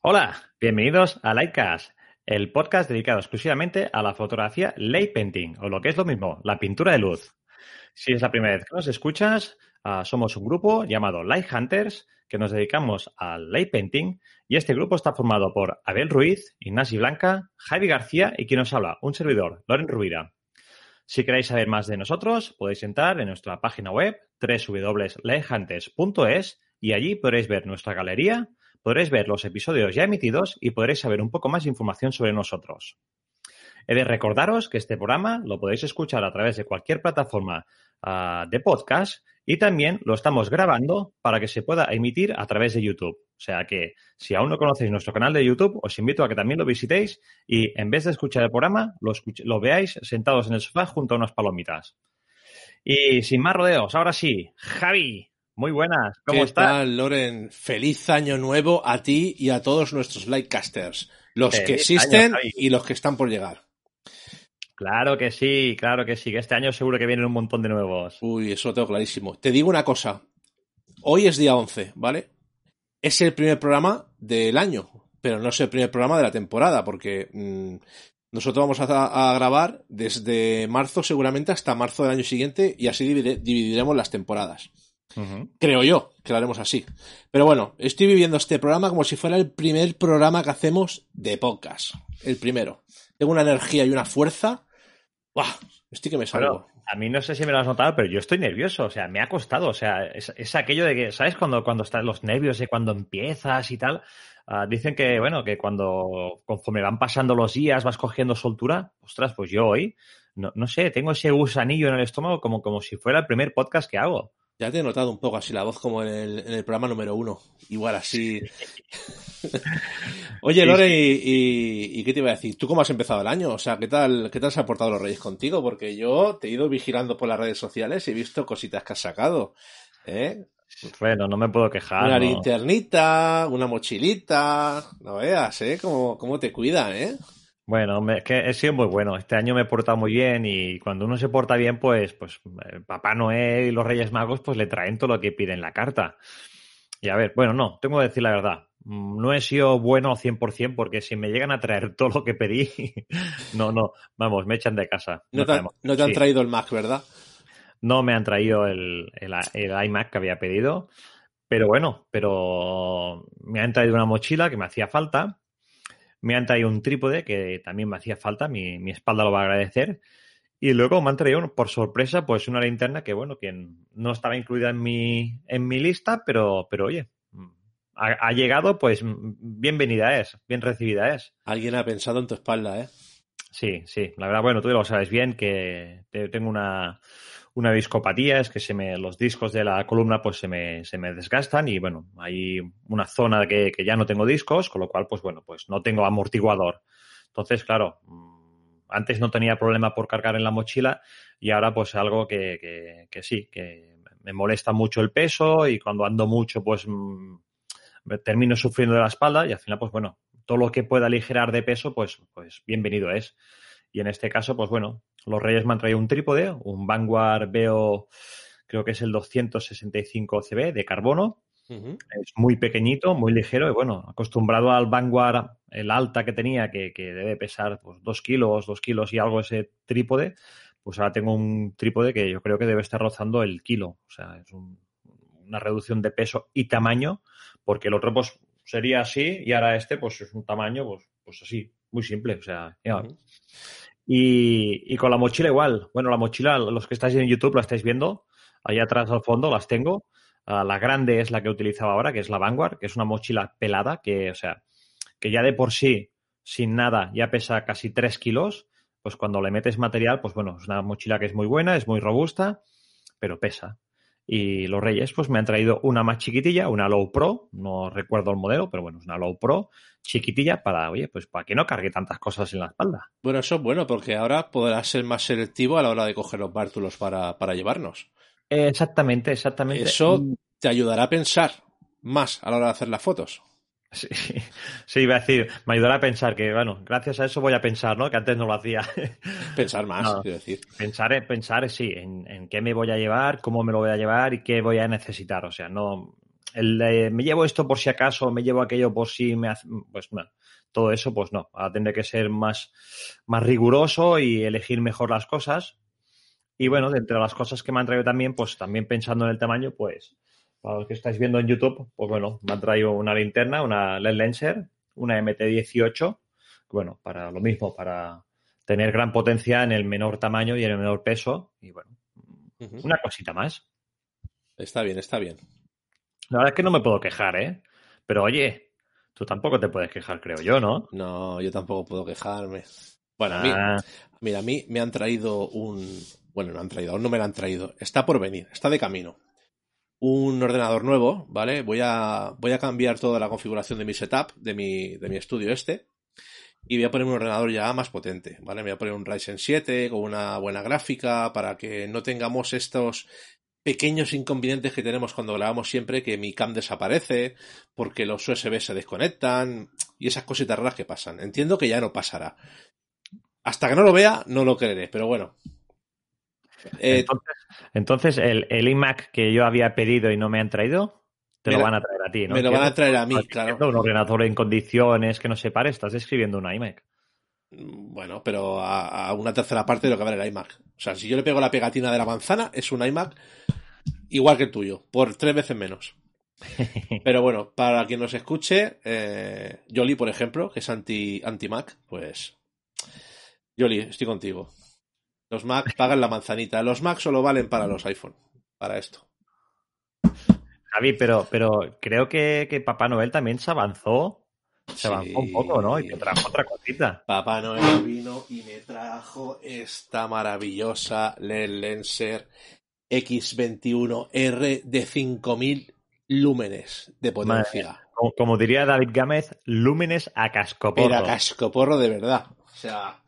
Hola, bienvenidos a Lightcast, el podcast dedicado exclusivamente a la fotografía light painting, o lo que es lo mismo, la pintura de luz. Si es la primera vez que nos escuchas, uh, somos un grupo llamado Light Hunters que nos dedicamos al light painting y este grupo está formado por Abel Ruiz, Ignacio Blanca, Javi García y quien nos habla, un servidor, Loren Rubira. Si queréis saber más de nosotros, podéis entrar en nuestra página web www.lighthunters.es y allí podréis ver nuestra galería, podréis ver los episodios ya emitidos y podréis saber un poco más de información sobre nosotros. He de recordaros que este programa lo podéis escuchar a través de cualquier plataforma uh, de podcast y también lo estamos grabando para que se pueda emitir a través de YouTube. O sea que si aún no conocéis nuestro canal de YouTube, os invito a que también lo visitéis y en vez de escuchar el programa, lo, lo veáis sentados en el sofá junto a unas palomitas. Y sin más rodeos, ahora sí, Javi, muy buenas. ¿Cómo ¿Qué estás? tal, Loren? Feliz año nuevo a ti y a todos nuestros Lightcasters. Los Feliz que existen año, y los que están por llegar. Claro que sí, claro que sí, que este año seguro que vienen un montón de nuevos. Uy, eso lo tengo clarísimo. Te digo una cosa. Hoy es día 11, ¿vale? Es el primer programa del año, pero no es el primer programa de la temporada, porque mmm, nosotros vamos a, a, grabar desde marzo seguramente hasta marzo del año siguiente y así divide, dividiremos las temporadas. Uh -huh. Creo yo que lo haremos así. Pero bueno, estoy viviendo este programa como si fuera el primer programa que hacemos de podcast. El primero. Tengo una energía y una fuerza. ¡Buah! Estoy que me salgo. A mí no sé si me lo has notado, pero yo estoy nervioso. O sea, me ha costado. O sea, es, es aquello de que, ¿sabes? Cuando, cuando están los nervios de cuando empiezas y tal. Uh, dicen que, bueno, que cuando conforme van pasando los días vas cogiendo soltura. Ostras, pues yo hoy, no, no sé, tengo ese gusanillo en el estómago como, como si fuera el primer podcast que hago. Ya te he notado un poco así la voz como en el, en el programa número uno. Igual así. Oye, Lore, y, y, y, qué te iba a decir? ¿Tú cómo has empezado el año? O sea, ¿qué tal, qué tal se han portado los Reyes contigo? Porque yo te he ido vigilando por las redes sociales y he visto cositas que has sacado. ¿Eh? Bueno, no me puedo quejar. Una no. linternita, una mochilita. No veas, ¿eh? Cómo, cómo te cuidan, ¿eh? Bueno, me, que he sido muy bueno. Este año me he portado muy bien y cuando uno se porta bien, pues, pues eh, Papá Noel y los Reyes Magos pues le traen todo lo que pide en la carta. Y a ver, bueno, no, tengo que decir la verdad. Mm, No he sido bueno al 100% porque si me llegan a traer todo lo que pedí, no, no, vamos, me echan de casa. No, te, han, no te han sí. traído el Mac, ¿verdad? No me han traído el, el, el iMac que había pedido, pero bueno, pero me han traído una mochila que me hacía falta me han traído un trípode que también me hacía falta, mi, mi, espalda lo va a agradecer. Y luego me han traído, por sorpresa, pues una linterna que, bueno, que no estaba incluida en mi, en mi lista, pero, pero oye, ha, ha, llegado, pues bienvenida es, bien recibida es. Alguien ha pensado en tu espalda, ¿eh? Sí, sí, la verdad, bueno, tú lo sabes bien, que tengo una, una discopatía, es que se me, los discos de la columna pues se me, se me desgastan y bueno, hay una zona que, que, ya no tengo discos, con lo cual pues bueno, pues no tengo amortiguador. Entonces, claro, mm, antes no tenía problema por cargar en la mochila y ahora pues algo que, que, sí, que me molesta mucho el peso y cuando ando mucho pues mmm, termino sufriendo de la espalda y al final pues bueno, todo lo que pueda aligerar de peso pues, pues bienvenido es. Y en este caso, pues bueno, los Reyes me han traído un trípode, un Vanguard Veo, creo que es el 265 CB de carbono. Uh -huh. Es muy pequeñito, muy ligero y bueno, acostumbrado al Vanguard, el alta que tenía, que, que debe pesar pues, dos kilos, dos kilos y algo ese trípode, pues ahora tengo un trípode que yo creo que debe estar rozando el kilo. O sea, es un, una reducción de peso y tamaño, porque el otro pues sería así y ahora este pues es un tamaño pues, pues así, muy simple. O sea, ya. Uh -huh. Y, y, con la mochila igual. Bueno, la mochila, los que estáis en YouTube la estáis viendo. Allá atrás al fondo las tengo. Ah, la grande es la que utilizaba ahora, que es la Vanguard, que es una mochila pelada, que, o sea, que ya de por sí, sin nada, ya pesa casi 3 kilos. Pues cuando le metes material, pues bueno, es una mochila que es muy buena, es muy robusta, pero pesa. Y los Reyes, pues me han traído una más chiquitilla, una Low Pro, no recuerdo el modelo, pero bueno, es una Low Pro chiquitilla para, oye, pues para que no cargue tantas cosas en la espalda. Bueno, eso es bueno, porque ahora podrás ser más selectivo a la hora de coger los bártulos para, para llevarnos. Exactamente, exactamente. Eso te ayudará a pensar más a la hora de hacer las fotos. Sí, sí, iba a decir, me ayudará a pensar que, bueno, gracias a eso voy a pensar, ¿no? Que antes no lo hacía. Pensar más, No. quiero decir. Pensar, pensar, sí, en, en qué me voy a llevar, cómo me lo voy a llevar y qué voy a necesitar. O sea, no. El, me llevo esto por si acaso, me llevo aquello por si me hace. Pues no. Todo eso, pues no. Ahora tendré que ser más, más riguroso y elegir mejor las cosas. Y bueno, de entre las cosas que me han traído también, pues también pensando en el tamaño, pues para los que estáis viendo en YouTube, pues bueno, me han traído una linterna, una LED Lenser, una MT18, bueno, para lo mismo, para tener gran potencia en el menor tamaño y en el menor peso. Y bueno, una cosita más. Está bien, está bien. La verdad es que no me puedo quejar, ¿eh? Pero oye, tú tampoco te puedes quejar, creo yo, ¿no? No, yo tampoco puedo quejarme. Bueno, a mí, Ah, mira, a mí me han traído un. Bueno, no han traído, aún no me lo han traído. Está por venir, está de camino. Un ordenador nuevo, ¿vale? Voy a, voy a cambiar toda la configuración de mi setup, de mi, de mi estudio este. Y voy a poner un ordenador ya más potente, ¿vale? Me voy a poner un Ryzen 7 con una buena gráfica para que no tengamos estos pequeños inconvenientes que tenemos cuando grabamos siempre, que mi cam desaparece, porque los USB se desconectan y esas cositas raras que pasan. Entiendo que ya no pasará. Hasta que no lo vea, no lo creeré, pero bueno. Eh, entonces, entonces el, el iMac que yo había pedido y no me han traído, te lo la- van a traer a ti, ¿no? me lo van a traer a mí, claro. Un ordenador en condiciones que no se pare, estás escribiendo un iMac. Bueno, pero a, a una tercera parte de lo que vale el iMac. O sea, si yo le pego la pegatina de la manzana, es un iMac igual que el tuyo, por tres veces menos. Pero bueno, para quien nos escuche, eh, Yoli, por ejemplo, que es anti, anti-Mac, pues. Yoli, estoy contigo. Los Mac pagan la manzanita. Los Mac solo valen para los iPhone. Para esto. Javi, pero, pero creo que, que Papá Noel también se avanzó. Se avanzó un poco, ¿no? Y te trajo otra cosita. Papá Noel vino y me trajo esta maravillosa LED Lenser X21R de 5000 lúmenes de potencia. Como, como diría David Gámez, lúmenes a cascoporro. Era cascoporro de verdad. O sea,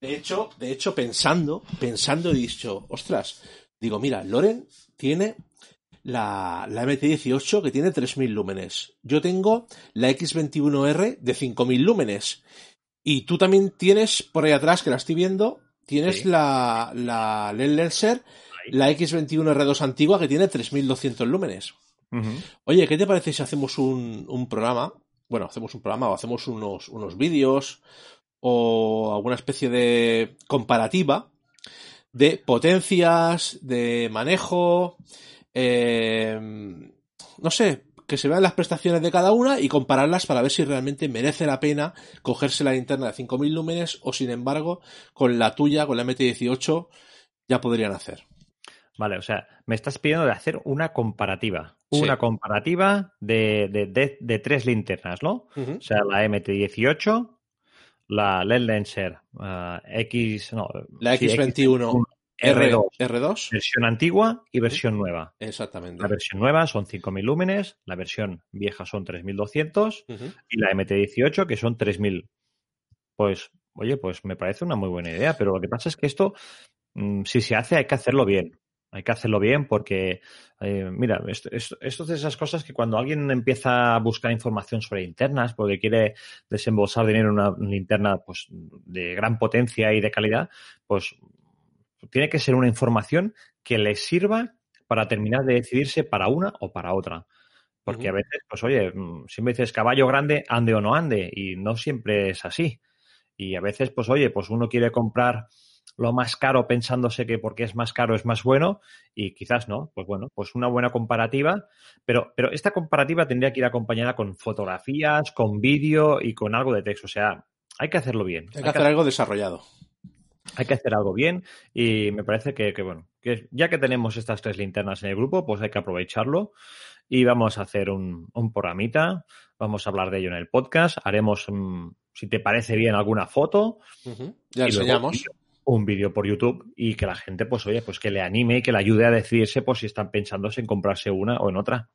de hecho, de hecho, pensando, pensando he dicho, ostras, digo, mira, Loren tiene la, la MT18 que tiene 3000 lúmenes. Yo tengo la X21R de 5000 lúmenes. Y tú también tienes por ahí atrás, que la estoy viendo, tienes Sí. la, la LED Lenser, la X21R2 antigua que tiene 3200 lúmenes. Ujú. Oye, ¿qué te parece si hacemos un, un programa? Bueno, hacemos un programa o hacemos unos, unos vídeos o alguna especie de comparativa de potencias, de manejo, eh, no sé, que se vean las prestaciones de cada una y compararlas para ver si realmente merece la pena cogerse la linterna de 5000 lúmenes o sin embargo con la tuya, con la MT18, ya podrían hacer. Vale, o sea, me estás pidiendo de hacer una comparativa. Sí. Una comparativa de, de, de- de tres linternas, ¿no? O sea, la MT18, la LED Lenser ah, X, no, La sí, X21 R2, R2, R2, versión antigua y versión nueva. exactamente. La versión nueva son 5.000 lúmenes, la versión vieja son 3.200 Ujú. y la MT18 que son 3.000. Pues, oye, pues me parece una muy buena idea, pero lo que pasa es que esto, mm, si se hace, hay que hacerlo bien. Hay que hacerlo bien porque, eh, mira, esto, esto, esto es de esas cosas que cuando alguien empieza a buscar información sobre linternas porque quiere desembolsar dinero en una linterna pues, de gran potencia y de calidad, pues tiene que ser una información que le sirva para terminar de decidirse para una o para otra. Porque a veces, pues oye, mm, siempre dices caballo grande, ande o no ande, y no siempre es así. Y a veces, pues oye, pues uno quiere comprar lo más caro pensándose que porque es más caro es más bueno, y quizás no. Pues bueno, pues una buena comparativa, pero, pero esta comparativa tendría que ir acompañada con fotografías, con vídeo y con algo de texto. O sea, hay que hacerlo bien. Hay que hacer algo desarrollado. hay que hacer algo bien y me parece que, que, bueno, que ya que tenemos estas tres linternas en el grupo, pues hay que aprovecharlo y vamos a hacer un, un programita, vamos a hablar de ello en el podcast, haremos, um, si te parece bien, alguna foto. Uh -huh. Ya enseñamos. Un vídeo por YouTube y que la gente, pues oye, pues que le anime y que le ayude a decidirse pues si están pensando en comprarse una o en otra.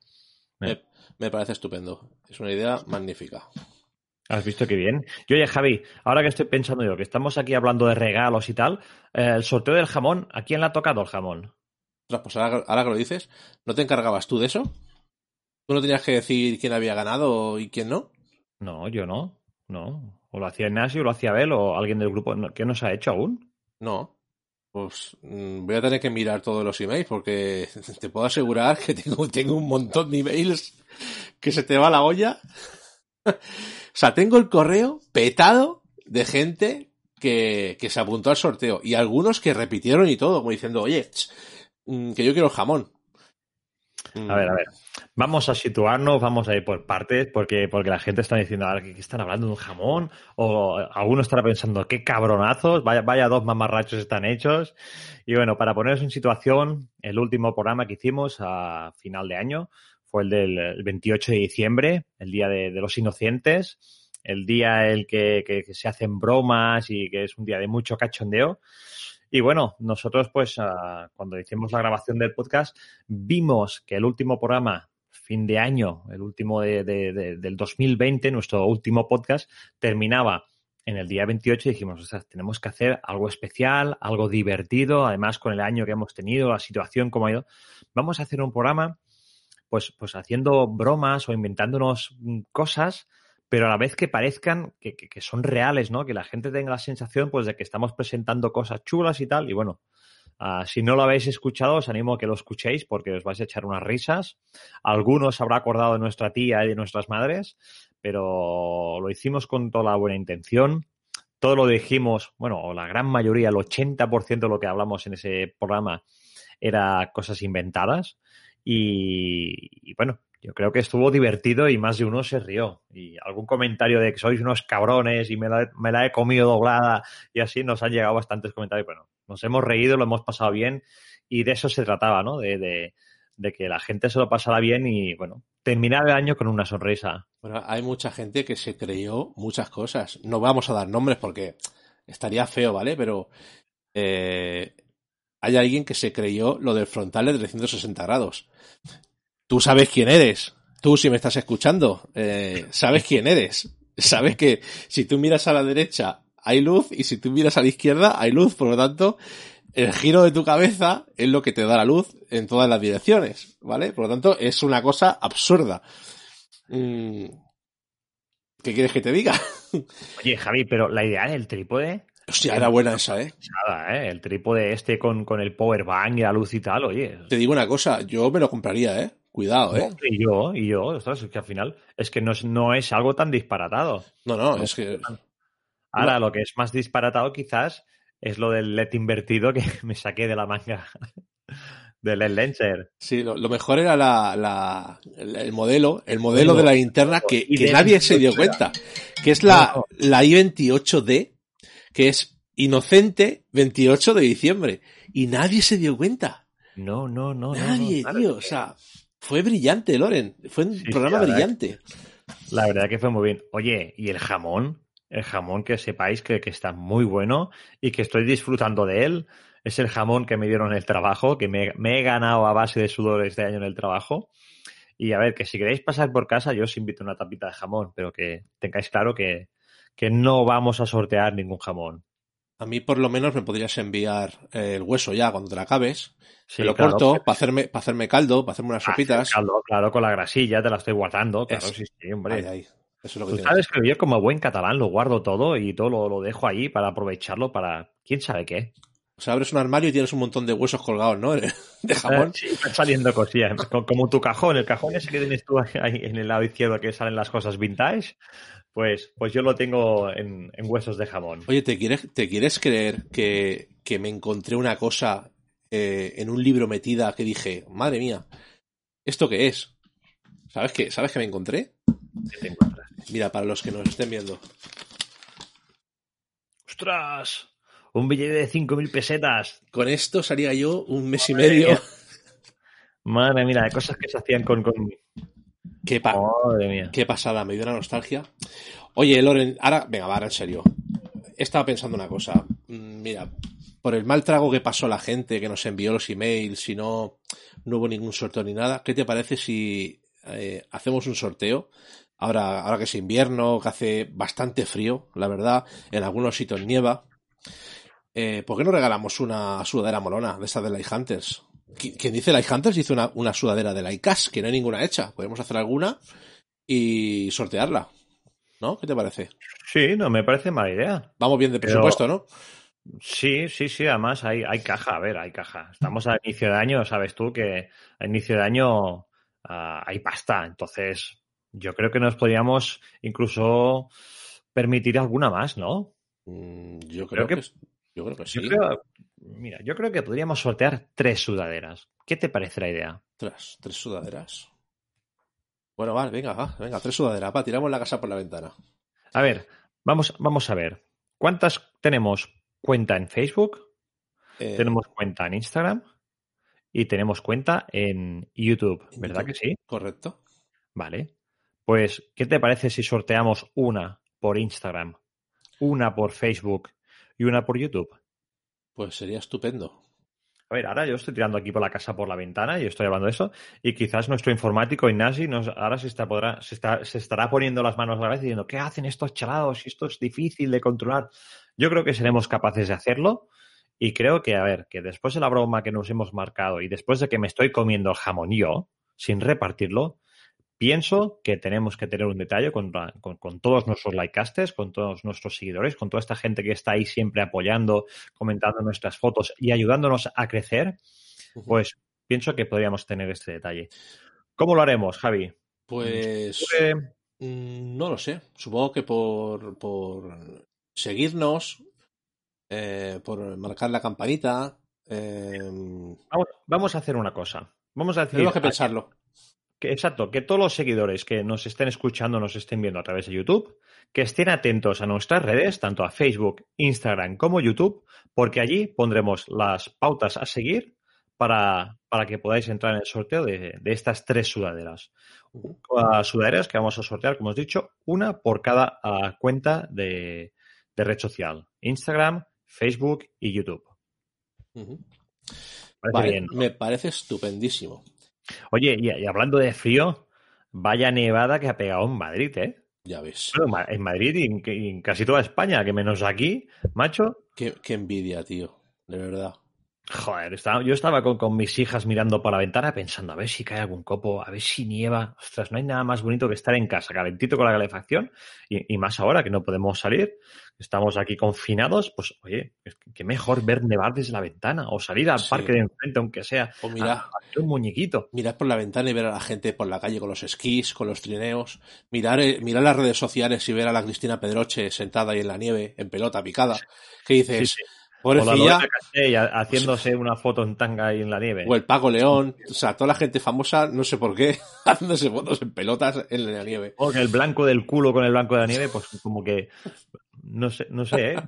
Me, me parece estupendo. Es una idea magnífica. ¿Has visto qué bien? Y oye, Javi, ahora que estoy pensando yo, que estamos aquí hablando de regalos y tal, eh, el sorteo del jamón, ¿a quién le ha tocado el jamón? Pues ahora, ahora, que lo dices, ¿no te encargabas tú de eso? ¿Tú no tenías que decir quién había ganado y quién no? No, yo no. No. O lo hacía Ignacio, o lo hacía Abel, o alguien del grupo. ¿Qué nos ha hecho aún? No. Pues mmm, voy a tener que mirar todos los emails porque te puedo asegurar que tengo, tengo un montón de emails que se te va la olla. o sea, tengo el correo petado de gente que, que, se apuntó al sorteo y algunos que repitieron y todo, como diciendo, oye, que yo quiero el jamón. A ver, a ver. Vamos a situarnos, vamos a ir por partes, porque, porque la gente está diciendo, ¿qué están hablando de un jamón? O alguno estará pensando, qué cabronazos, vaya, vaya dos mamarrachos están hechos. Y bueno, para poneros en situación, el último programa que hicimos a final de año fue el del 28 de diciembre, el Día de, los Inocentes, el día el que, que, que se hacen bromas y que es un día de mucho cachondeo. Y bueno, nosotros pues uh, cuando hicimos la grabación del podcast vimos que el último programa, fin de año, el último de, de, de, del 2020, nuestro último podcast, terminaba en el día 28 y dijimos, o sea, tenemos que hacer algo especial, algo divertido, además con el año que hemos tenido, la situación como ha ido. Vamos a hacer un programa pues, pues haciendo bromas o inventándonos cosas pero a la vez que parezcan que, que, que, son reales, ¿no? Que la gente tenga la sensación, pues, de que estamos presentando cosas chulas y tal. Y bueno, uh, si no lo habéis escuchado, os animo a que lo escuchéis porque os vais a echar unas risas. Algunos habrá acordado de nuestra tía y de nuestras madres, pero lo hicimos con toda la buena intención. Todo lo dijimos, bueno, la gran mayoría, el 80% de lo que hablamos en ese programa era cosas inventadas. Y, bueno, yo creo que estuvo divertido y más de uno se rió. Y algún comentario de que sois unos cabrones y me la, me la, he comido doblada y así nos han llegado bastantes comentarios. Bueno, nos hemos reído, lo hemos pasado bien y de eso se trataba, ¿no? De, de, de que la gente se lo pasara bien y, bueno, terminar el año con una sonrisa. Bueno, hay mucha gente que se creyó muchas cosas. No vamos a dar nombres porque estaría feo, ¿vale? Pero eh, hay alguien que se creyó lo del frontal de 360 grados tú sabes quién eres. Tú, si me estás escuchando, eh, sabes quién eres. Sabes que si tú miras a la derecha hay luz y si tú miras a la izquierda hay luz. Por lo tanto, el giro de tu cabeza es lo que te da la luz en todas las direcciones, ¿vale? Por lo tanto, es una cosa absurda. Mm. ¿Qué quieres que te diga? Oye, Javi, pero la idea del trípode Hostia, era buena esa, ¿eh? Nada, ¿eh? El trípode este con, con el power bank y la luz y tal, oye. Te digo una cosa, yo me lo compraría, ¿eh? Cuidado, ¿eh? Y yo, y yo, ostras, es que al final es que no es, no es algo tan disparatado. No, no, es que... Ahora, lo que es más disparatado quizás es lo del LED invertido que me saqué de la manga del LED Lenser. Sí, lo, lo, mejor era la, la, el modelo, el modelo de la linterna que, que nadie se dio cuenta, que es la, la i28D, que es inocente 28 de diciembre. Y nadie se dio cuenta. No, no, no. Nadie, tío. O sea, fue brillante, Loren. Fue un sí, programa sí, la brillante. Verdad, la verdad que fue muy bien. Oye, ¿y el jamón? El jamón que sepáis que, que, está muy bueno y que estoy disfrutando de él. Es el jamón que me dieron en el trabajo, que me, me he ganado a base de sudor este año en el trabajo. Y a ver, que si queréis pasar por casa, yo os invito a una tapita de jamón, pero que tengáis claro que, que no vamos a sortear ningún jamón. A mí por lo menos me podrías enviar el hueso ya cuando te la acabes. Sí, me lo claro, corto para hacerme, para hacerme caldo, para hacerme unas sopitas. Caldo, claro, con la grasilla te la estoy guardando. Claro, es, sí, sí, hombre. Ahí, ahí. Eso es lo que Tú sabes que yo como buen catalán lo guardo todo y todo lo, lo, dejo ahí para aprovecharlo para quién sabe qué. O sea, abres un armario y tienes un montón de huesos colgados, ¿no? De jamón. Sí, están saliendo cosillas. Como tu cajón, el cajón ese que tienes tú ahí en el lado izquierdo que salen las cosas vintage, pues, pues yo lo tengo en, en huesos de jamón. Oye, ¿te quieres, te quieres creer que, que me encontré una cosa eh, en un libro metida que dije, madre mía, ¿esto qué es? ¿Sabes qué? ¿Sabes qué me encontré? ¿Qué te encuentras? Mira, para los que nos estén viendo. ¡Ostras! Un billete de 5.000 pesetas. Con esto salía yo un mes y medio. Madre mía, de cosas que se hacían con... con... Qué, pa Madre mía. qué pasada, me dio una nostalgia. Oye, Loren, ahora, venga, va, ahora en serio. Estaba pensando una cosa. Mm, Mira, por el mal trago que pasó la gente que nos envió los emails y no, no hubo ningún sorteo ni nada, ¿qué te parece si eh, hacemos un sorteo? Ahora, ahora que es invierno, que hace bastante frío, la verdad, en algunos sitios nieva. Eh, ¿Por qué no regalamos una sudadera molona de estas de Light Hunters? Qui- Quien dice Light Hunters dice una, una sudadera de Laikas, que no hay ninguna hecha. Podemos hacer alguna y sortearla. ¿No? ¿Qué te parece? Sí, no me parece mala idea. Vamos bien de Pero- presupuesto, ¿no? Sí, sí, sí, además hay, hay caja, a ver, hay caja. Estamos a inicio de año, sabes tú que a inicio de año ah, hay pasta, entonces yo creo que nos podríamos incluso permitir alguna más, ¿no? Mm, Yo creo, Creo que, que- yo creo que Yo sí. creo, mira, yo creo que podríamos sortear tres sudaderas. ¿Qué te parece la idea? Tres, tres sudaderas. Bueno, vale, venga, va, venga, tres sudaderas. Va, tiramos la casa por la ventana. A ver, vamos, vamos a ver. ¿Cuántas tenemos cuenta en Facebook? Eh, Tenemos cuenta en Instagram y tenemos cuenta en YouTube, ¿verdad YouTube. que sí? Correcto. Vale. Pues, ¿qué te parece si sorteamos una por Instagram, una por Facebook y una por YouTube? Pues sería estupendo. A ver, ahora yo estoy tirando aquí por la casa por la ventana y estoy hablando de eso. Y quizás nuestro informático Ignasi nos, ahora se, está, podrá, se, está, se estará poniendo las manos a la cabeza diciendo, ¿qué hacen estos chalados? Esto es difícil de controlar. Yo creo que seremos capaces de hacerlo. Y creo que, a ver, que después de la broma que nos hemos marcado y después de que me estoy comiendo el jamón yo, sin repartirlo, pienso que tenemos que tener un detalle con, la- con- con todos nuestros likecasters, con todos nuestros seguidores, con toda esta gente que está ahí siempre apoyando, comentando nuestras fotos y ayudándonos a crecer, pues pienso que podríamos tener este detalle. ¿Cómo lo haremos, Javi? Pues Eh, mm, no lo sé. Supongo que por, por seguirnos, eh, por marcar la campanita. eh, vamos, vamos a hacer una cosa. Vamos a decir tenemos que pensarlo. Que, exacto, que todos los seguidores que nos estén escuchando, nos estén viendo a través de YouTube, que estén atentos a nuestras redes, tanto a Facebook, Instagram como YouTube, porque allí pondremos las pautas a seguir para, para que podáis entrar en el sorteo de, de estas tres sudaderas. Uh, sudaderas que vamos a sortear, como os he dicho, una por cada uh, cuenta de, de red social. Instagram, Facebook y YouTube. Ujú. Parece Vale, bien, ¿no? Me parece estupendísimo. Oye, y, y hablando de frío, vaya nevada que ha pegado en Madrid, ¿eh? Ya ves. Bueno, en Madrid y en, y en casi toda España, que menos aquí, macho. Qué, qué envidia, tío. De verdad. Joder, estaba- yo estaba con, con mis hijas mirando por la ventana pensando a ver si cae algún copo, a ver si nieva. Ostras, no hay nada más bonito que estar en casa, calentito con la calefacción y, y más ahora que no podemos salir, estamos aquí confinados, pues oye, qué mejor ver nevar desde la ventana o salir al Sí. parque de enfrente, aunque sea O mira, a- un muñequito. mirar por la ventana y ver a la gente por la calle con los esquís, con los trineos. Mirar, eh, mirar las redes sociales y ver a la Cristina Pedroche sentada ahí en la nieve, en pelota picada. Que dices, Sí, pobrecilla, ha- haciéndose una foto en tanga ahí en la nieve. o el Paco León. O sea, toda la gente famosa, no sé por qué, haciéndose fotos en pelotas en la nieve. O que el blanco del culo con el blanco de la nieve, pues como que no sé, no sé, ¿eh?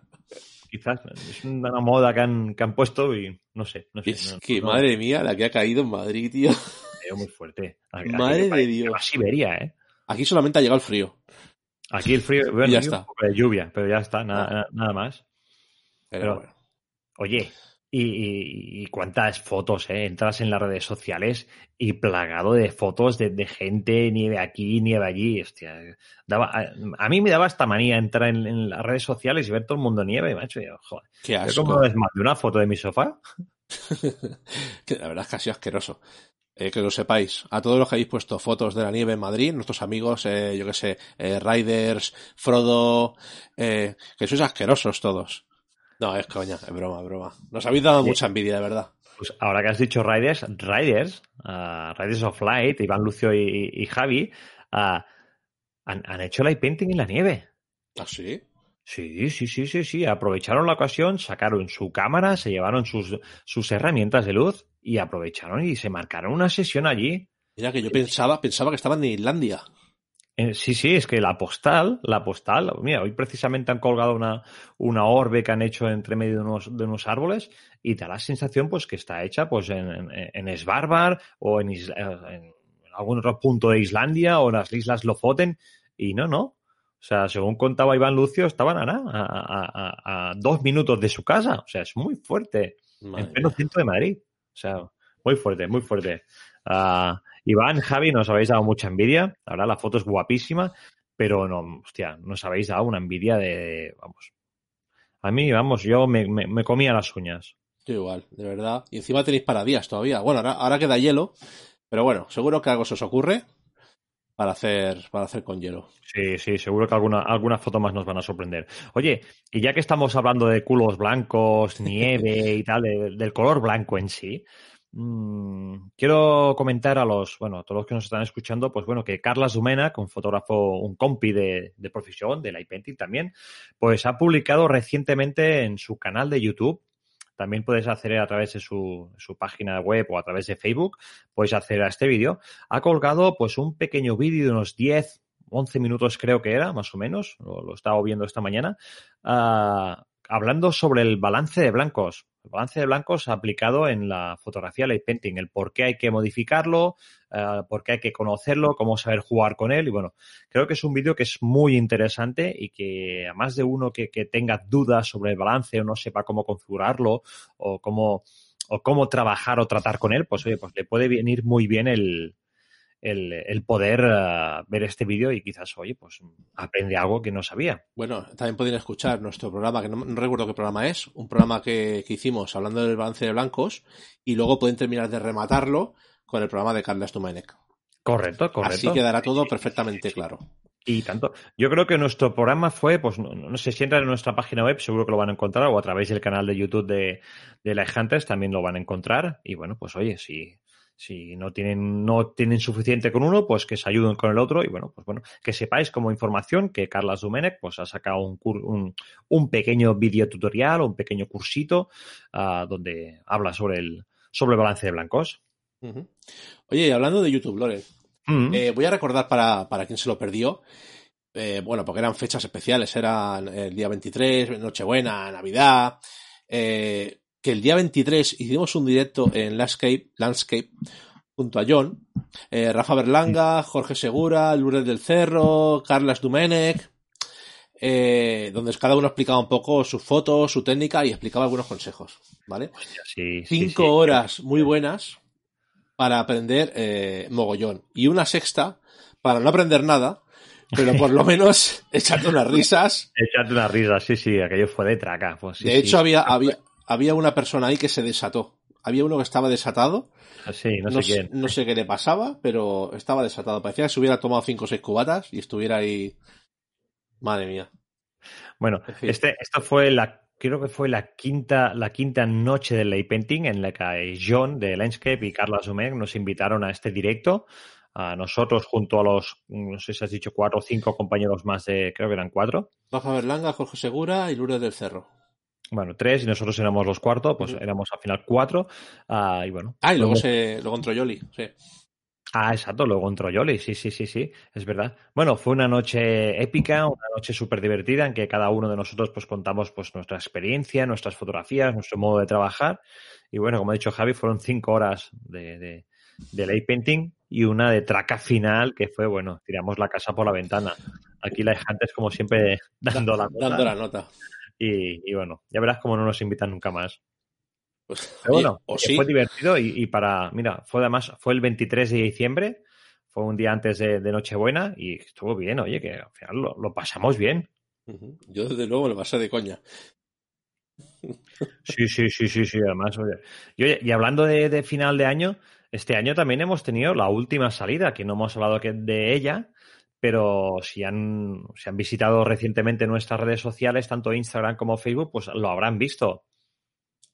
Quizás es una moda que han, que han puesto y no sé, no sé. Es no- que, no- madre mía, la que ha caído en Madrid, tío. veo muy fuerte. Aquí- Madre aquí de Dios. a Siberia, ¿eh? Aquí solamente ha llegado el frío. Aquí el frío, bueno, Y ya y un está. poco de lluvia, pero ya está, nada, Ah. nada- nada más. Pero, Pero- bueno. Oye, y, y- y cuántas fotos, ¿eh? Entras en las redes sociales y plagado de fotos de, de gente, nieve aquí, nieve allí. Hostia, daba, a, a mí me daba esta manía entrar en, en las redes sociales y ver todo el mundo nieve, macho. y yo, joder, Qué ¿yo asco. ¿cómo es más de una foto de mi sofá? Que la verdad es casi asqueroso. Eh, que lo sepáis. A todos los que habéis puesto fotos de la nieve en Madrid, nuestros amigos, eh, yo que sé, eh, Riders, Frodo, eh, que sois asquerosos todos. No, es coña, es broma, es broma. Nos habéis dado Sí. mucha envidia, de verdad. Pues ahora que has dicho Riders, Riders, ah, Riders of Light, Iván Lucio y, y Javi, ah, han, han hecho light painting en la nieve. ¿Ah, sí? Sí, sí, sí, sí, sí. Aprovecharon la ocasión, sacaron su cámara, se llevaron sus, sus herramientas de luz y aprovecharon y se marcaron una sesión allí. Mira que yo pensaba, pensaba que estaban en Islandia. Eh, sí, sí, es que la postal, la postal, mira, hoy precisamente han colgado una, una orbe que han hecho entre medio de unos, de unos árboles y da la sensación pues que está hecha pues en, en, en Svalbard o en, Isla, en, algún otro punto de Islandia o en las islas Lofoten y no, no. O sea, según contaba Iván Lucio, estaban a, a, a, a dos minutos de su casa. O sea, es muy fuerte. Madre en pleno centro de Madrid. O sea, muy fuerte, muy fuerte. Uh, Iván, Javi, nos habéis dado mucha envidia. Ahora la foto es guapísima, pero no, hostia, nos habéis dado una envidia de, vamos. A mí, vamos, yo me, me, me comía las uñas. Yo igual, de verdad. Y encima tenéis paradías todavía. Bueno, ahora, ahora queda hielo, pero bueno, seguro que algo se os ocurre para hacer, para hacer con hielo. Sí, sí, seguro que alguna, alguna foto más nos van a sorprender. Oye, y ya que estamos hablando de culos blancos, nieve y tal, de, del color blanco en sí, quiero comentar a los, bueno, a todos los que nos están escuchando, pues bueno, que Carla Zumena, un fotógrafo, un compi de, profesión, de la iPainting también, pues ha publicado recientemente en su canal de YouTube. También puedes acceder a través de su, su, página web o a través de Facebook, puedes acceder a este vídeo. Ha colgado pues un pequeño vídeo de unos 10, 11 minutos creo que era, más o menos, lo, lo estaba viendo esta mañana, uh, hablando sobre el balance de blancos. El balance de blancos aplicado en la fotografía light painting, el por qué hay que modificarlo, uh, por qué hay que conocerlo, cómo saber jugar con él. Y bueno, creo que es un vídeo que es muy interesante y que a más de uno que, que tenga dudas sobre el balance o no sepa cómo configurarlo o cómo, o cómo trabajar o tratar con él, pues oye, pues le puede venir muy bien el, el, el, poder uh, ver este vídeo y quizás, oye, pues aprende algo que no sabía. Bueno, también pueden escuchar nuestro programa, que no, no recuerdo qué programa es, un programa que, que, hicimos hablando del balance de blancos y luego pueden terminar de rematarlo con el programa de Carlos Tumanek. Correcto, correcto. Así quedará todo perfectamente claro. Y tanto. Yo creo que nuestro programa fue, pues no, no, sé si entran en nuestra página web, seguro que lo van a encontrar, o a través del canal de YouTube de, de Hunters también lo van a encontrar. Y bueno, pues oye, si, si no tienen, no tienen suficiente con uno, pues que se ayuden con el otro y bueno, pues bueno, que sepáis como información que Carla Zumenek pues ha sacado un, un, un pequeño video tutorial, un pequeño cursito uh, donde habla sobre el, sobre el balance de blancos. Uh -huh. Oye, hablando de YouTube, Lore, uh -huh. eh, voy a recordar para, para quien se lo perdió, eh, bueno, porque eran fechas especiales, eran el día 23, Nochebuena, Navidad, eh, que el día 23 hicimos un directo en Landscape, Landscape junto a John, eh, Rafa Berlanga, Jorge Segura, Lourdes del Cerro, Carlas Dumenech, eh, donde cada uno explicaba un poco sus fotos, su técnica y explicaba algunos consejos, ¿vale? Sí, Cinco sí, sí. horas muy buenas para aprender eh, mogollón y una sexta para no aprender nada, pero por lo menos echarte unas risas. Echarte unas risas, sí, sí, aquello fue de traca. Pues, sí, de hecho, había, había, había una persona ahí que se desató. Había uno que estaba desatado. Sí, no, no sé quién. No sé qué le pasaba, pero estaba desatado. Parecía que se hubiera tomado cinco o seis cubatas y estuviera ahí. Madre mía. Bueno, en fin. este, esto fue la creo que fue la quinta, la quinta noche del lay painting en la que John de Landscape y Carla Zumek nos invitaron a este directo. A nosotros, junto a los, no sé si has dicho cuatro o cinco compañeros más de, creo que eran cuatro. Rafa Berlanga, Jorge Segura y Lourdes del Cerro. Bueno, tres y nosotros éramos los cuartos, pues uh -huh. éramos al final cuatro. Uh, y bueno. Ah, y luego, se, luego entró Yoli, sí. Ah, exacto, luego entró Yoli, sí, sí, sí, sí, es verdad. Bueno, fue una noche épica, una noche súper divertida en que cada uno de nosotros pues contamos pues nuestra experiencia, nuestras fotografías, nuestro modo de trabajar. Y bueno, como ha dicho Javi, fueron cinco horas de, de, de lay painting y una de traca final que fue, bueno, tiramos la casa por la ventana. Aquí la es como siempre dando la nota. Dando la nota. Y, y, bueno, ya verás cómo no nos invitan nunca más. Pues, Pero bueno, sí. fue divertido y, y, para, mira, fue además, fue el 23 de diciembre, fue un día antes de, de Nochebuena y estuvo bien, oye, que al final lo, lo pasamos bien. Uh -huh. Yo desde luego lo pasé de coña. Sí, sí, sí, sí, sí, además, oye. Y, oye, y hablando de, de, final de año, este año también hemos tenido la última salida, que no hemos hablado de ella, pero si han, si han visitado recientemente nuestras redes sociales, tanto Instagram como Facebook, pues lo habrán visto.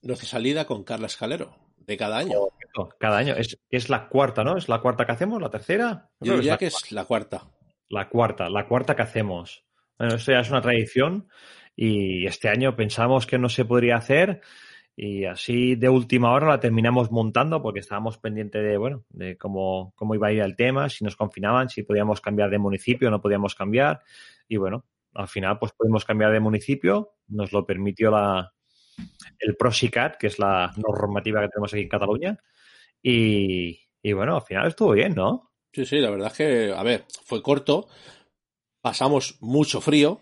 Nuestra salida con Carla Escalero, de cada año. Oh, cada año. Es, es la cuarta, ¿no? ¿Es la cuarta que hacemos? ¿La tercera? Yo diría que, es, que es la cuarta. La cuarta, la cuarta que hacemos. Bueno, esto ya es una tradición y este año pensamos que no se podría hacer Y así de última hora la terminamos montando porque estábamos pendientes de, bueno, de cómo, cómo iba a ir el tema, si nos confinaban, si podíamos cambiar de municipio no podíamos cambiar. Y bueno, al final pues pudimos cambiar de municipio, nos lo permitió la, el PROSICAT, que es la normativa que tenemos aquí en Cataluña. Y, y bueno, al final estuvo bien, ¿no? Sí, sí, la verdad es que, a ver, fue corto, pasamos mucho frío,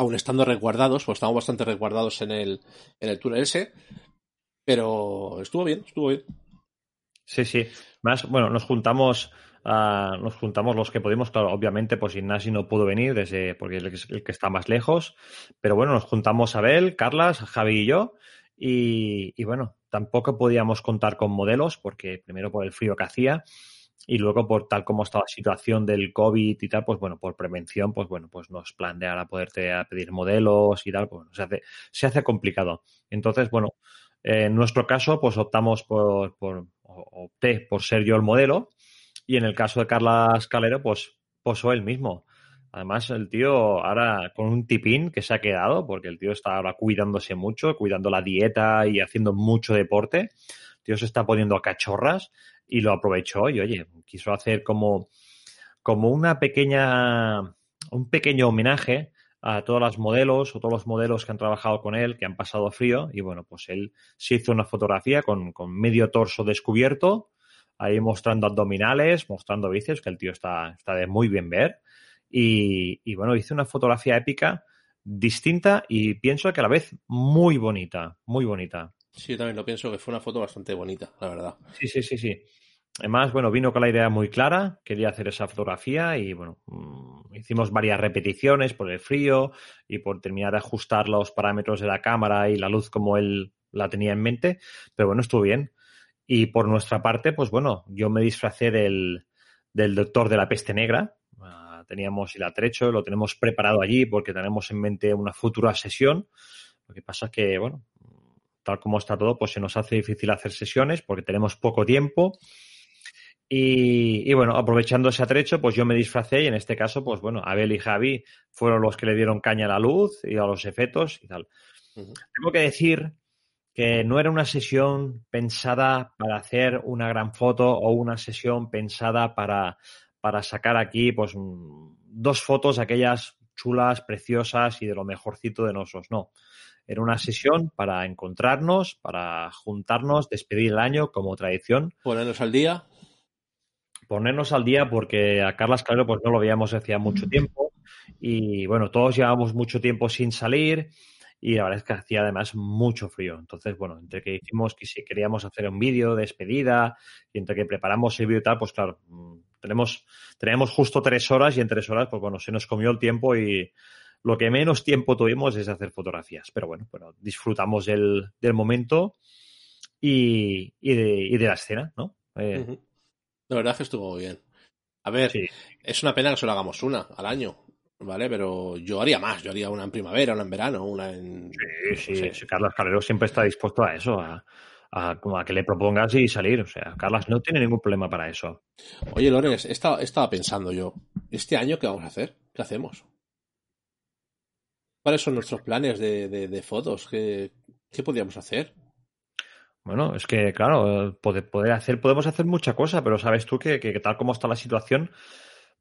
aún estando resguardados, pues estamos bastante resguardados en el, en el túnel ese, pero estuvo bien, estuvo bien. Sí, sí. Más, bueno, nos juntamos, uh, nos juntamos los que pudimos, claro, obviamente, pues Ignasi no pudo venir desde, porque es el que está más lejos, pero bueno, nos juntamos Abel, Carlas, Javi y yo, y bueno, tampoco podíamos contar con modelos, porque primero por el frío que hacía, y luego por tal como está la situación del COVID y tal, pues bueno, por prevención, pues bueno, pues nos plantean a poderte a pedir modelos y tal, pues se hace, se hace complicado. Entonces, bueno, en nuestro caso, pues optamos por, por, opté por ser yo el modelo y en el caso de Carla Escalero, pues posó él mismo. Además, el tío ahora con un tipín que se ha quedado, porque el tío está ahora cuidándose mucho, cuidando la dieta y haciendo mucho deporte. El tío se está poniendo a cachorras y lo aprovechó y oye, quiso hacer como, como una pequeña, un pequeño homenaje a todos los modelos o todos los modelos que han trabajado con él, que han pasado frío, y bueno, pues él se hizo una fotografía con, con medio torso descubierto, ahí mostrando abdominales, mostrando bíceps, que el tío está, está de muy bien ver, y, y bueno, hizo una fotografía épica distinta y pienso que a la vez muy bonita, muy bonita. Sí, yo también lo pienso que fue una foto bastante bonita, la verdad. Sí, sí, sí, sí. Además, bueno, vino con la idea muy clara, quería hacer esa fotografía y bueno, mm, hicimos varias repeticiones por el frío y por terminar de ajustar los parámetros de la cámara y la luz como él la tenía en mente, pero bueno, estuvo bien. Y por nuestra parte, pues bueno, yo me disfracé del, del doctor de la peste negra. Uh, teníamos el atrecho, lo tenemos preparado allí porque tenemos en mente una futura sesión. Lo que pasa es que, bueno, tal como está todo, pues se nos hace difícil hacer sesiones porque tenemos poco tiempo. Y, y, bueno, aprovechando ese atrecho, pues yo me disfracé y en este caso, pues bueno, Abel y Javi fueron los que le dieron caña a la luz y a los efectos y tal. Uh -huh. Tengo que decir que no era una sesión pensada para hacer una gran foto o una sesión pensada para, para sacar aquí, pues, dos fotos, aquellas chulas, preciosas y de lo mejorcito de nosotros. No. Era una sesión para encontrarnos, para juntarnos, despedir el año como tradición. Ponernos al día. Ponernos al día porque a Carlas Calero pues no lo veíamos hacía mucho tiempo y bueno, todos llevábamos mucho tiempo sin salir y la verdad es que hacía además mucho frío. Entonces, bueno, entre que hicimos que si queríamos hacer un vídeo de despedida y entre que preparamos el vídeo y tal, pues claro, mm, tenemos, tenemos justo tres horas y en tres horas, pues bueno, se nos comió el tiempo y lo que menos tiempo tuvimos es hacer fotografías. Pero bueno, bueno disfrutamos del, del momento y, y, de, y, de, la escena, ¿no? Eh, uh -huh. La verdad es que estuvo muy bien. A ver, sí. es una pena que solo hagamos una al año, ¿vale? Pero yo haría más, yo haría una en primavera, una en verano, una en... Sí, sí, no sé. Carlos Calero siempre está dispuesto a eso, a, a, a, que le propongas y salir. O sea, Carlos no tiene ningún problema para eso. Oye, Lorenz, estaba, estaba pensando yo, ¿este año qué vamos a hacer? ¿Qué hacemos? ¿Cuáles son nuestros planes de, de, de fotos? ¿Qué, ¿Qué podríamos hacer? Bueno, es que, claro, poder, hacer, podemos hacer mucha cosa, pero sabes tú que, tal como está la situación,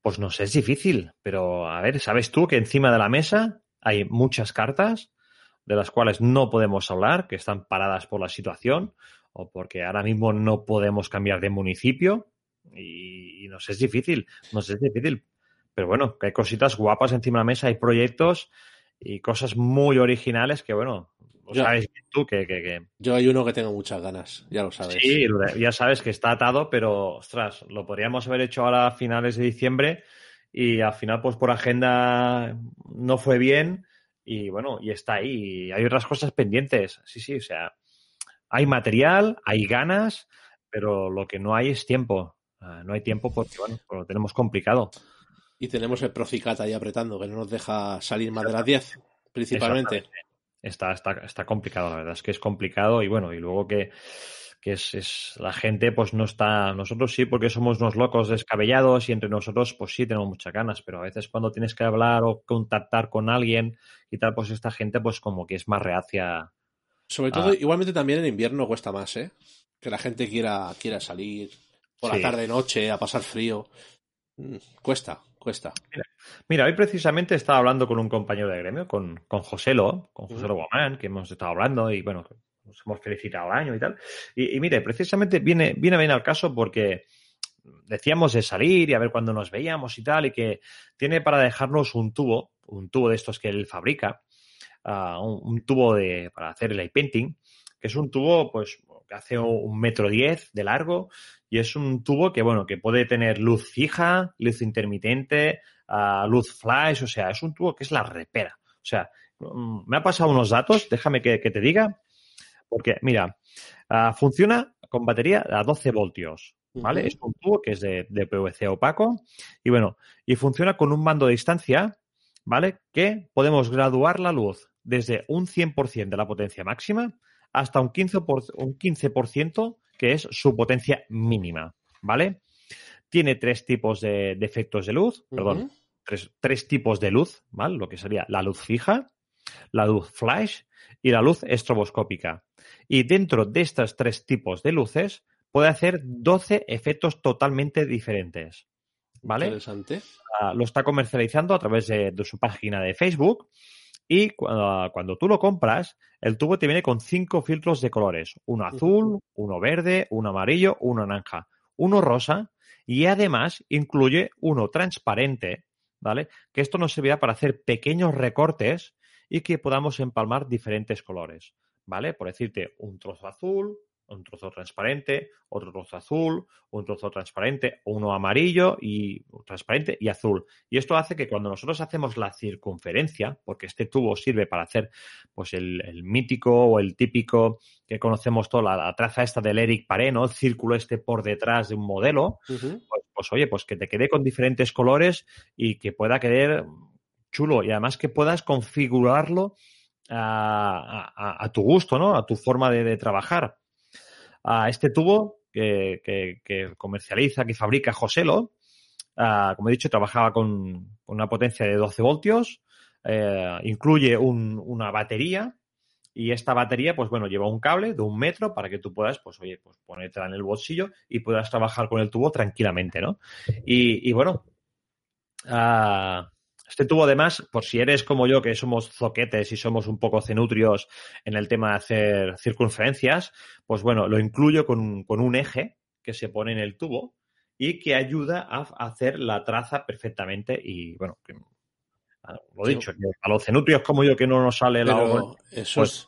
pues no sé, es difícil. Pero, a ver, sabes tú que encima de la mesa hay muchas cartas de las cuales no podemos hablar, que están paradas por la situación o porque ahora mismo no podemos cambiar de municipio y, y nos es difícil, nos es difícil. Pero bueno, que hay cositas guapas encima de la mesa, hay proyectos y cosas muy originales que, bueno, yo, sabes tú que, que, que, Yo hay uno que tengo muchas ganas, ya lo sabes. Sí, ya sabes que está atado, pero, ostras, lo podríamos haber hecho ahora a finales de diciembre y al final, pues por agenda no fue bien y bueno, y está ahí. Y hay otras cosas pendientes. Sí, sí, o sea, hay material, hay ganas, pero lo que no hay es tiempo. Uh, no hay tiempo porque, bueno, pues lo tenemos complicado. Y tenemos el Proficat ahí apretando, que no nos deja salir más de las 10, principalmente. Está, está, está complicado, la verdad es que es complicado y bueno, y luego que, que es, es, la gente pues no está, nosotros sí porque somos unos locos descabellados y entre nosotros pues sí tenemos muchas ganas, pero a veces cuando tienes que hablar o contactar con alguien y tal, pues esta gente pues como que es más reacia Sobre todo, igualmente también en invierno cuesta más, ¿eh? Que la gente quiera, quiera salir por Sí. la tarde noche a pasar frío. Mm, Cuesta, cuesta. Mira, hoy precisamente estaba hablando con un compañero de gremio, con, con Joselo, con Joselo. Guamán, que hemos estado hablando y bueno, nos hemos felicitado el año y tal. Y, y mire, precisamente viene, viene bien al caso porque decíamos de salir y a ver cuándo nos veíamos y tal, y que tiene para dejarnos un tubo, un tubo de estos que él fabrica, ah, un, un tubo de, para hacer el eye painting, que es un tubo, pues, que hace un metro diez de largo y es un tubo que, bueno, que puede tener luz fija, luz intermitente, ah, luz flash, o sea, es un tubo que es la repera. O sea, mm, me ha pasado unos datos, déjame que, que te diga, porque, mira, ah, funciona con batería a 12 voltios, ¿vale? Es un tubo que es de, de PVC opaco y, bueno, y funciona con un mando de distancia, ¿vale? Que podemos graduar la luz desde un 100% de la potencia máxima hasta un 15%, por- un 15% que es su potencia mínima, ¿vale? Tiene tres tipos de, de efectos de luz, perdón, tres, tres tipos de luz, ¿vale? Lo que sería la luz fija, la luz flash y la luz estroboscópica. Y dentro de estos tres tipos de luces puede hacer 12 efectos totalmente diferentes, ¿vale? Interesante. Ah, lo está comercializando a través de, de su página de Facebook y cuando, cuando tú lo compras, el tubo te viene con cinco filtros de colores, uno azul, uno verde, uno amarillo, uno naranja, uno rosa y además incluye uno transparente, ¿vale? Que esto nos servirá para hacer pequeños recortes y que podamos empalmar diferentes colores, ¿vale? Por decirte, un trozo azul, un trozo transparente, otro trozo azul, un trozo transparente, uno amarillo y transparente y azul. Y esto hace que cuando nosotros hacemos la circunferencia, porque este tubo sirve para hacer pues el, el mítico o el típico que conocemos toda la, la traza esta del Eric Paré, ¿no? El círculo este por detrás de un modelo, pues, pues, oye, pues que te quede con diferentes colores y que pueda quedar chulo y además que puedas configurarlo a, a- a tu gusto, ¿no? A tu forma de, de trabajar. A este tubo que, que- comercializa, que fabrica Joselo, ah, como he dicho, trabajaba con, con una potencia de 12 voltios, eh, incluye un- una batería y esta batería, pues bueno, lleva un cable de un metro para que tú puedas, pues oye, pues ponértela en el bolsillo y puedas trabajar con el tubo tranquilamente, ¿no? Y, y bueno, ah, este tubo además, por si eres como yo, que somos zoquetes y somos un poco cenutrios en el tema de hacer circunferencias, pues bueno, lo incluyo con, un- con un eje que se pone en el tubo y que ayuda a hacer la traza perfectamente y bueno, que, ah, lo Sí. dicho, que a los cenutrios como yo que no nos sale la eso pues- es.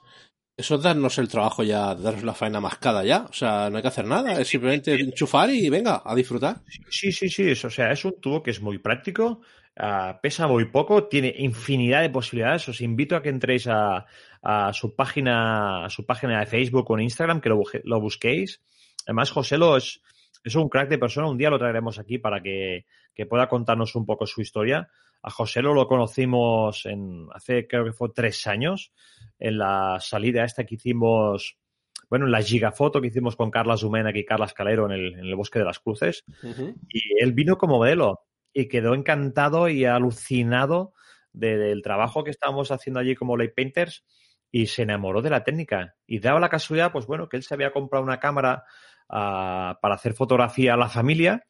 Eso es darnos el trabajo ya, darnos la faena mascada ya. O sea, no hay que hacer nada, es simplemente enchufar y venga, a disfrutar. Sí, sí, sí. es- O sea, es un tubo que es muy práctico, ah, pesa muy poco, tiene infinidad de posibilidades. Os invito a que entréis a, a su página, a su página de Facebook o en Instagram, que lo, lo busquéis. Además, José lo es, es un crack de persona. Un día lo traeremos aquí para que, que pueda contarnos un poco su historia. A José lo conocimos en, hace, creo que fue tres años, en la salida esta que hicimos, bueno, en la gigafoto que hicimos con Carla Zumena y Carla Escalero en el, en el Bosque de las Cruces. Y él vino como modelo y quedó encantado y alucinado de- del trabajo que estábamos haciendo allí como late painters y se enamoró de la técnica. Y daba la casualidad, pues bueno, que él se había comprado una cámara ah, para hacer fotografía a la familia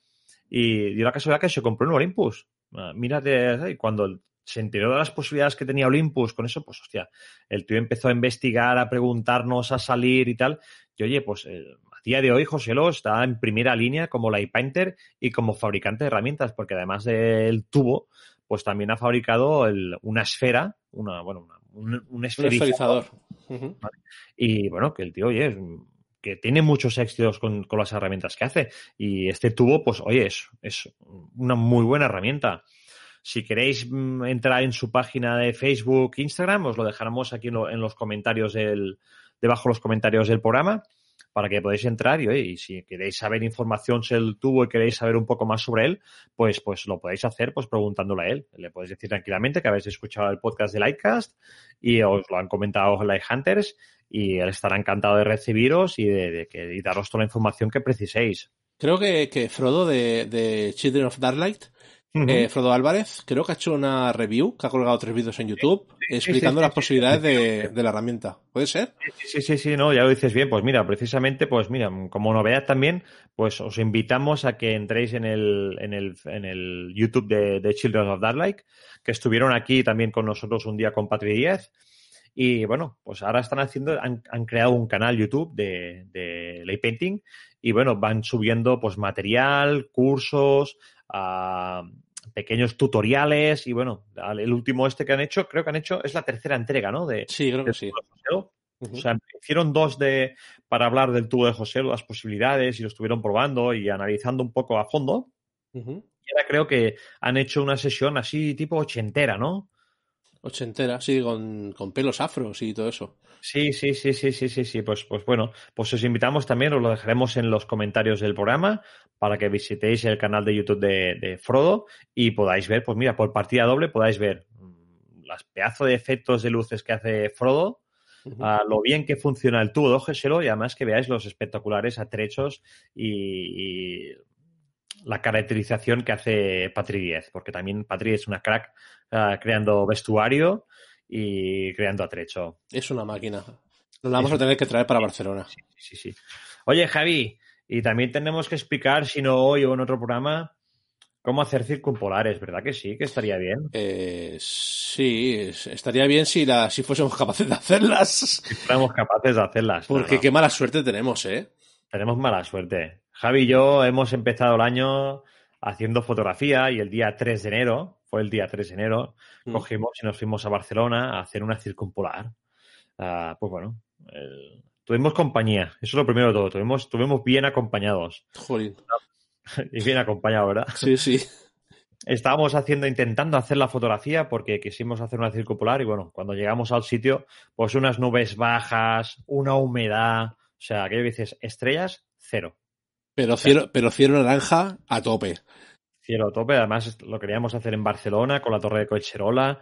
y dio la casualidad que se compró un Olympus. Ah, mírate, y cuando se enteró de las posibilidades que tenía Olympus con eso, pues hostia, el tío empezó a investigar, a preguntarnos, a salir y tal. Y oye, pues eh, día de hoy José Lo está en primera línea como light painter y como fabricante de herramientas, porque además del tubo, pues también ha fabricado el- una esfera, una, bueno, una- un, un Un esferizador. Ujú. Y bueno, que el tío, oye, es- que tiene muchos éxitos con, con las herramientas que hace. Y este tubo, pues oye, es, es una muy buena herramienta. Si queréis mm, entrar en su página de Facebook, Instagram, os lo dejaremos aquí en, lo- en los comentarios del, debajo de los comentarios del programa para que podáis entrar y, y si queréis saber información sobre el tubo y queréis saber un poco más sobre él, pues, pues lo podéis hacer pues preguntándole a él. Le podéis decir tranquilamente que habéis escuchado el podcast de Lightcast y os lo han comentado Light Hunters y él estará encantado de recibiros y de, de daros toda la información que preciséis. Creo que, que Frodo de, de Children of Darklight eh, Frodo Álvarez, creo que ha hecho una review, que ha colgado tres vídeos en YouTube, explicando sí, las posibilidades de, de, la herramienta. ¿Puede ser? Sí, sí, sí, no, ya lo dices bien. Pues mira, precisamente, pues mira, como novedad también, pues os invitamos a que entréis en el, en el, en el YouTube de, de Children of Dark que estuvieron aquí también con nosotros un día con Patri 10. Y bueno, pues ahora están haciendo, han, han creado un canal YouTube de, de lay painting y bueno, van subiendo pues material, cursos, uh, pequeños tutoriales y bueno, el último este que han hecho, creo que han hecho, es la tercera entrega, ¿no? De, sí, creo que sí. Uh -huh. O sea, hicieron dos de para hablar del tubo de José, las posibilidades y lo estuvieron probando y analizando un poco a fondo. Uh -huh. Y ahora creo que han hecho una sesión así tipo ochentera, ¿no? Ochentera, sí, con, con, pelos afros y todo eso. Sí, sí, sí, sí, sí, sí, sí. Pues, pues bueno, pues os invitamos también, os lo dejaremos en los comentarios del programa para que visitéis el canal de YouTube de, de Frodo y podáis ver, pues mira, por partida doble podáis ver las pedazos de efectos de luces que hace Frodo, Uh -huh. uh, lo bien que funciona el tubo de Ogeselo y además que veáis los espectaculares atrechos y, y la caracterización que hace Patri 10, porque también Patri es una crack uh, creando vestuario y creando atrecho. Es una máquina. Nos la vamos es... a tener que traer para Barcelona. Sí, sí, sí. Oye, Javi, y también tenemos que explicar, si no hoy o en otro programa, cómo hacer circumpolares, ¿verdad que sí? Que estaría bien. Eh, sí, estaría bien si, la, si fuésemos capaces de hacerlas. Si fuéramos capaces de hacerlas. Porque no, no. qué mala suerte tenemos, ¿eh? Tenemos mala suerte. Javi y yo hemos empezado el año haciendo fotografía y el día 3 de enero, fue el día 3 de enero, mm. cogimos y nos fuimos a Barcelona a hacer una circumpolar. Uh, pues bueno, el... tuvimos compañía, eso es lo primero de todo, tuvimos, tuvimos bien acompañados. Joder. y bien acompañado, ¿verdad? Sí, sí. Estábamos haciendo, intentando hacer la fotografía porque quisimos hacer una circumpolar y bueno, cuando llegamos al sitio, pues unas nubes bajas, una humedad, o sea, ¿qué dices? Estrellas, cero. Pero cielo, pero cielo naranja a tope. Cielo a tope, además lo queríamos hacer en Barcelona con la torre de Cocherola.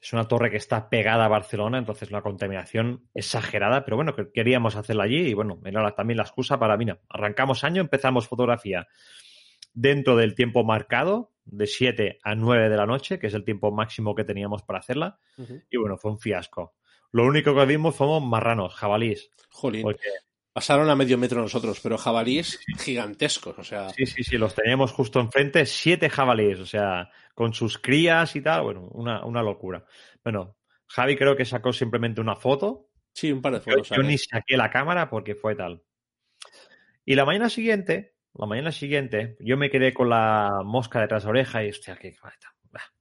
Es una torre que está pegada a Barcelona, entonces una contaminación exagerada, pero bueno, queríamos hacerla allí y bueno, era también la excusa para, mira, arrancamos año, empezamos fotografía dentro del tiempo marcado, de 7 a 9 de la noche, que es el tiempo máximo que teníamos para hacerla, uh -huh. y bueno, fue un fiasco. Lo único que vimos fuimos marranos, jabalís. Jolín. Porque Pasaron a medio metro nosotros, pero jabalíes gigantescos, o sea. Sí, sí, sí, los teníamos justo enfrente, siete jabalíes, o sea, con sus crías y tal, bueno, una, una locura. Bueno, Javi creo que sacó simplemente una foto. Sí, un par de fotos. Yo, yo ni saqué la cámara porque fue tal. Y la mañana siguiente, la mañana siguiente, yo me quedé con la mosca detrás de la oreja y, hostia, que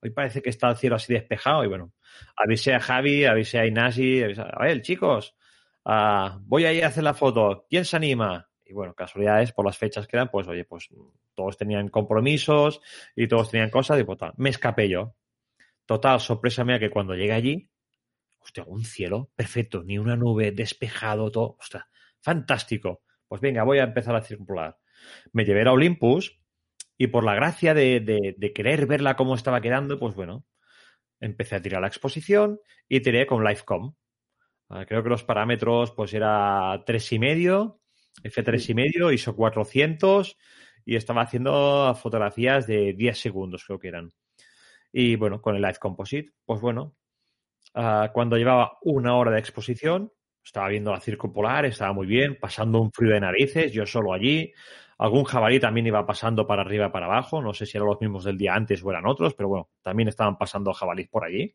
hoy parece que está el cielo así despejado y bueno, avisé a Javi, avisé a Inasi, avisé a, a ver, chicos, Uh, voy a ir a hacer la foto. ¿Quién se anima? Y bueno, casualidades, por las fechas que eran, pues oye, pues todos tenían compromisos y todos tenían cosas y pues. Me escapé yo. Total, sorpresa mía que cuando llegué allí, hostia, un cielo perfecto, ni una nube, despejado, todo, hostia, fantástico. Pues venga, voy a empezar a circular. Me llevé a Olympus y por la gracia de querer verla cómo estaba quedando, pues bueno, empecé a tirar la exposición y tiré con Livecom. Creo que los parámetros pues era tres y medio, F3 y medio, ISO 400 y estaba haciendo fotografías de 10 segundos creo que eran. Y bueno, con el Live Composite, pues bueno, uh, cuando llevaba una hora de exposición, estaba viendo la circumpolar, estaba muy bien, pasando un frío de narices, yo solo allí. Algún jabalí también iba pasando para arriba y para abajo, no sé si eran los mismos del día antes o eran otros, pero bueno, también estaban pasando jabalíes por allí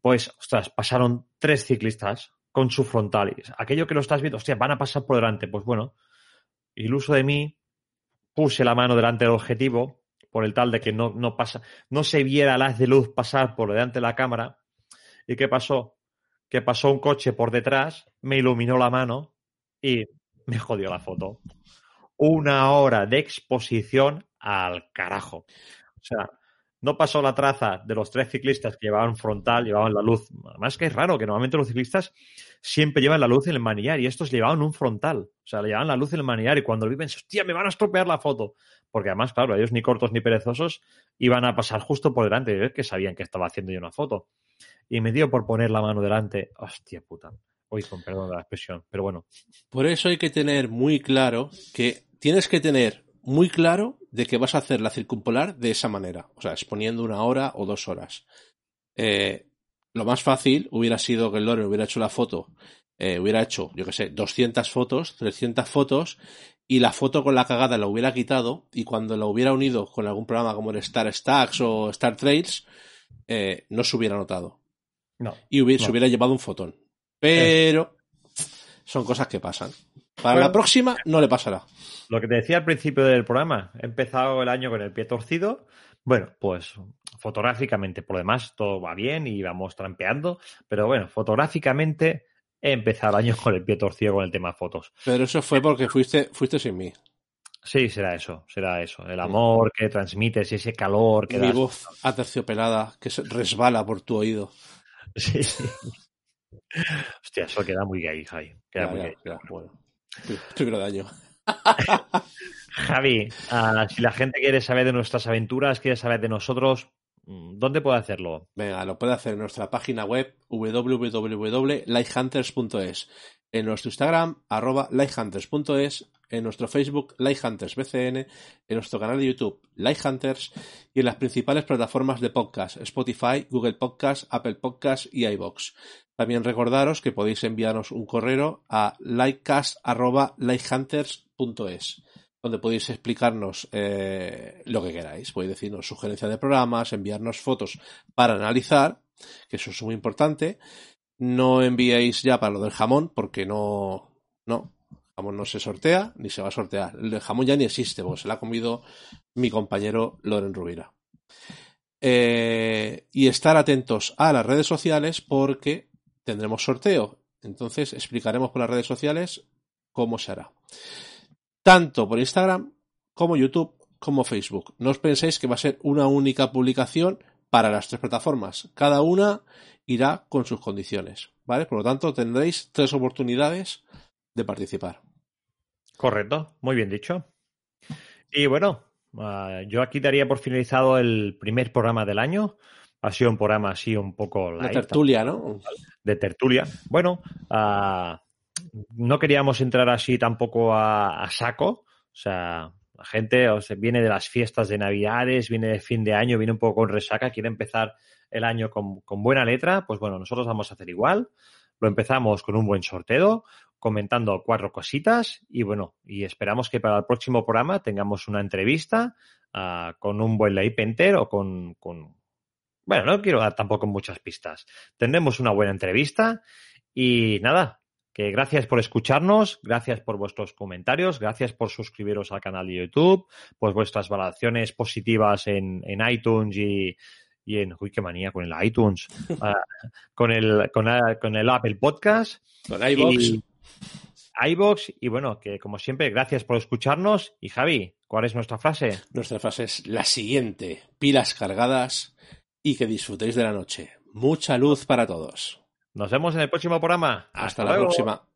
pues, ostras, pasaron tres ciclistas con su frontal. Aquello que lo estás viendo, hostia, van a pasar por delante. Pues bueno, iluso de mí, puse la mano delante del objetivo, por el tal de que no, no pasa, no se viera haz de luz pasar por delante de la cámara. ¿Y qué pasó? Que pasó un coche por detrás, me iluminó la mano y me jodió la foto. Una hora de exposición al carajo. O sea, no pasó la traza de los tres ciclistas que llevaban frontal, llevaban la luz. Además que es raro que normalmente los ciclistas siempre llevan la luz en el manillar y estos llevaban un frontal. O sea, le llevaban la luz en el manillar y cuando lo viven, hostia, me van a estropear la foto. Porque además, claro, ellos ni cortos ni perezosos iban a pasar justo por delante de que sabían que estaba haciendo yo una foto. Y me dio por poner la mano delante. Hostia puta. Hoy con perdón de la expresión, pero bueno. Por eso hay que tener muy claro que tienes que tener muy claro de que vas a hacer la circumpolar de esa manera, o sea, exponiendo una hora o dos horas. Eh, lo más fácil hubiera sido que el Loren hubiera hecho la foto, eh, hubiera hecho, yo que sé, 200 fotos, 300 fotos, y la foto con la cagada la hubiera quitado, y cuando la hubiera unido con algún programa como el Star Stacks o Star Trails, eh, no se hubiera notado. No. Y hubiera, no. se hubiera llevado un fotón. Pero son cosas que pasan. Para Bueno. la próxima no le pasará. Lo que te decía al principio del programa, he empezado el año con el pie torcido. Bueno, pues fotográficamente, por lo demás, todo va bien y vamos trampeando. Pero bueno, fotográficamente he empezado el año con el pie torcido con el tema fotos. Pero eso fue porque fuiste, fuiste sin mí. Sí, será eso, será eso. El amor que transmites y ese calor que Mi das. voz aterciopelada que resbala por tu oído. Sí. Hostia, eso queda muy gay, Javi. Queda Ya, muy ya, gay. ya, bueno. Pri- Primero de año. Javi, ah, si la gente quiere saber de nuestras aventuras, quiere saber de nosotros, mm, ¿dónde puede hacerlo? Venga, lo puede hacer en nuestra página web www.lighthunters.es, en nuestro Instagram, arroba lighthunters.es, en nuestro Facebook, LightHuntersBCN, en nuestro canal de YouTube, Lighthunters, y en las principales plataformas de podcast, Spotify, Google Podcast, Apple Podcast y iBox. También recordaros que podéis enviarnos un correo a lightcast.lighthunters.es donde podéis explicarnos eh, lo que queráis. Podéis decirnos sugerencias de programas, enviarnos fotos para analizar, que eso es muy importante. No enviéis ya para lo del jamón, porque no, no, jamón no se sortea ni se va a sortear. El jamón ya ni existe, porque se lo ha comido mi compañero Loren Rubira. Eh, y estar atentos a las redes sociales porque tendremos sorteo. Entonces explicaremos por las redes sociales cómo se hará. Tanto por Instagram como YouTube como Facebook. No os penséis que va a ser una única publicación para las tres plataformas. Cada una irá con sus condiciones. ¿Vale? Por lo tanto, tendréis tres oportunidades de participar. Correcto, muy bien dicho. Y bueno, ah, yo aquí daría por finalizado el primer programa del año. Ha sido un programa así un poco La light, tertulia, ¿no? de tertulia. Bueno, ah, no queríamos entrar así tampoco a, a saco. O sea, la gente o sea, viene de las fiestas de Navidades, viene de fin de año, viene un poco con resaca, quiere empezar el año con, con buena letra. Pues bueno, nosotros vamos a hacer igual. Lo empezamos con un buen sorteo, comentando cuatro cositas y bueno, y esperamos que para el próximo programa tengamos una entrevista ah, con un buen lay painter o con, con- bueno, no quiero dar tampoco muchas pistas. Tendremos una buena entrevista y nada, que gracias por escucharnos, gracias por vuestros comentarios, gracias por suscribiros al canal de YouTube, por vuestras valoraciones positivas en, en iTunes y, y en, uy, qué manía con el iTunes, Ah, con el, con, ah, con el Apple Podcast Con iVox. y iVoox, y bueno, que como siempre, gracias por escucharnos. Y Javi, ¿cuál es nuestra frase? Nuestra frase es la siguiente. Pilas cargadas y que disfrutéis de la noche. Mucha luz para todos. Nos vemos en el próximo programa. Hasta, Hasta la luego. próxima.